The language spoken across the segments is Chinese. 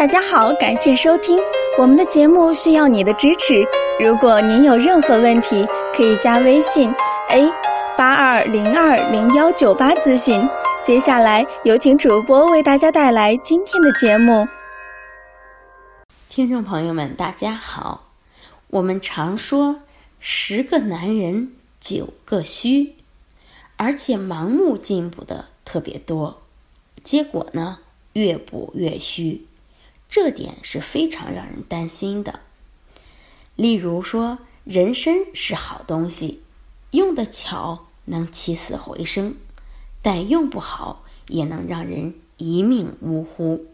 大家好，感谢收听我们的节目，需要你的支持。如果您有任何问题，可以加微信 a 八二零二零幺九八咨询。接下来有请主播为大家带来今天的节目。听众朋友们，大家好。我们常说十个男人九个虚，而且盲目进补的特别多，结果呢越补越虚。这点是非常让人担心的。例如说，人参是好东西，用的巧能起死回生，但用不好也能让人一命呜呼。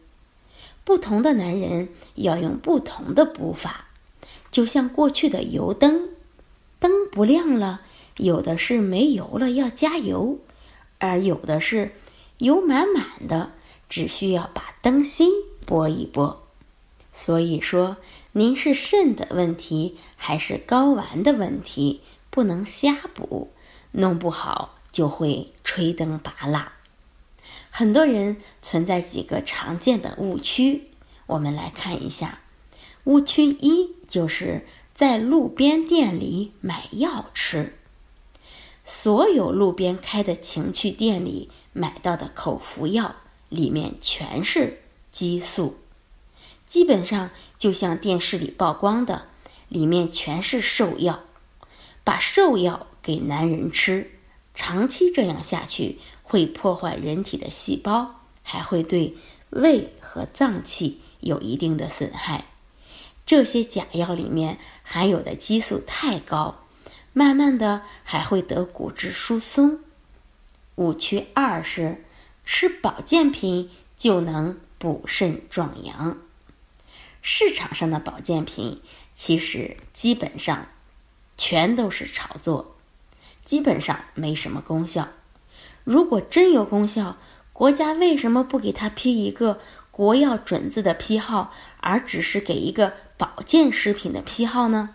不同的男人要用不同的补法，就像过去的油灯，灯不亮了，有的是没油了要加油，而有的是油满满的，只需要把灯芯。拨一拨，所以说您是肾的问题还是睾丸的问题，不能瞎补，弄不好就会吹灯拔蜡。很多人存在几个常见的误区，我们来看一下。误区一就是在路边店里买药吃，所有路边开的情趣店里买到的口服药里面全是。激素基本上就像电视里曝光的，里面全是兽药，把兽药给男人吃，长期这样下去会破坏人体的细胞，还会对胃和脏器有一定的损害。这些假药里面含有的激素太高，慢慢的还会得骨质疏松。误区二是吃保健品就能。补肾壮阳，市场上的保健品其实基本上全都是炒作，基本上没什么功效。如果真有功效，国家为什么不给他批一个国药准字的批号，而只是给一个保健食品的批号呢？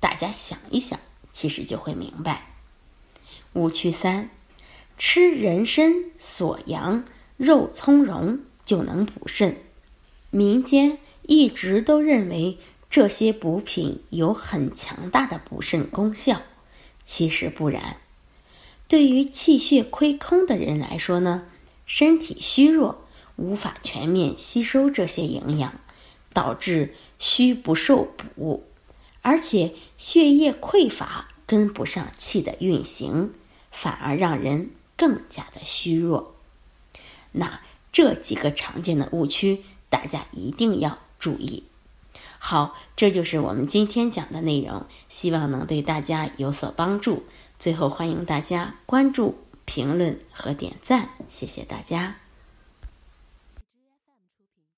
大家想一想，其实就会明白。误区三：吃人参、锁阳、肉苁蓉。就能补肾，民间一直都认为这些补品有很强大的补肾功效，其实不然。对于气血亏空的人来说呢，身体虚弱，无法全面吸收这些营养，导致虚不受补，而且血液匮乏，跟不上气的运行，反而让人更加的虚弱。那。这几个常见的误区，大家一定要注意。好，这就是我们今天讲的内容，希望能对大家有所帮助。最后，欢迎大家关注、评论和点赞，谢谢大家。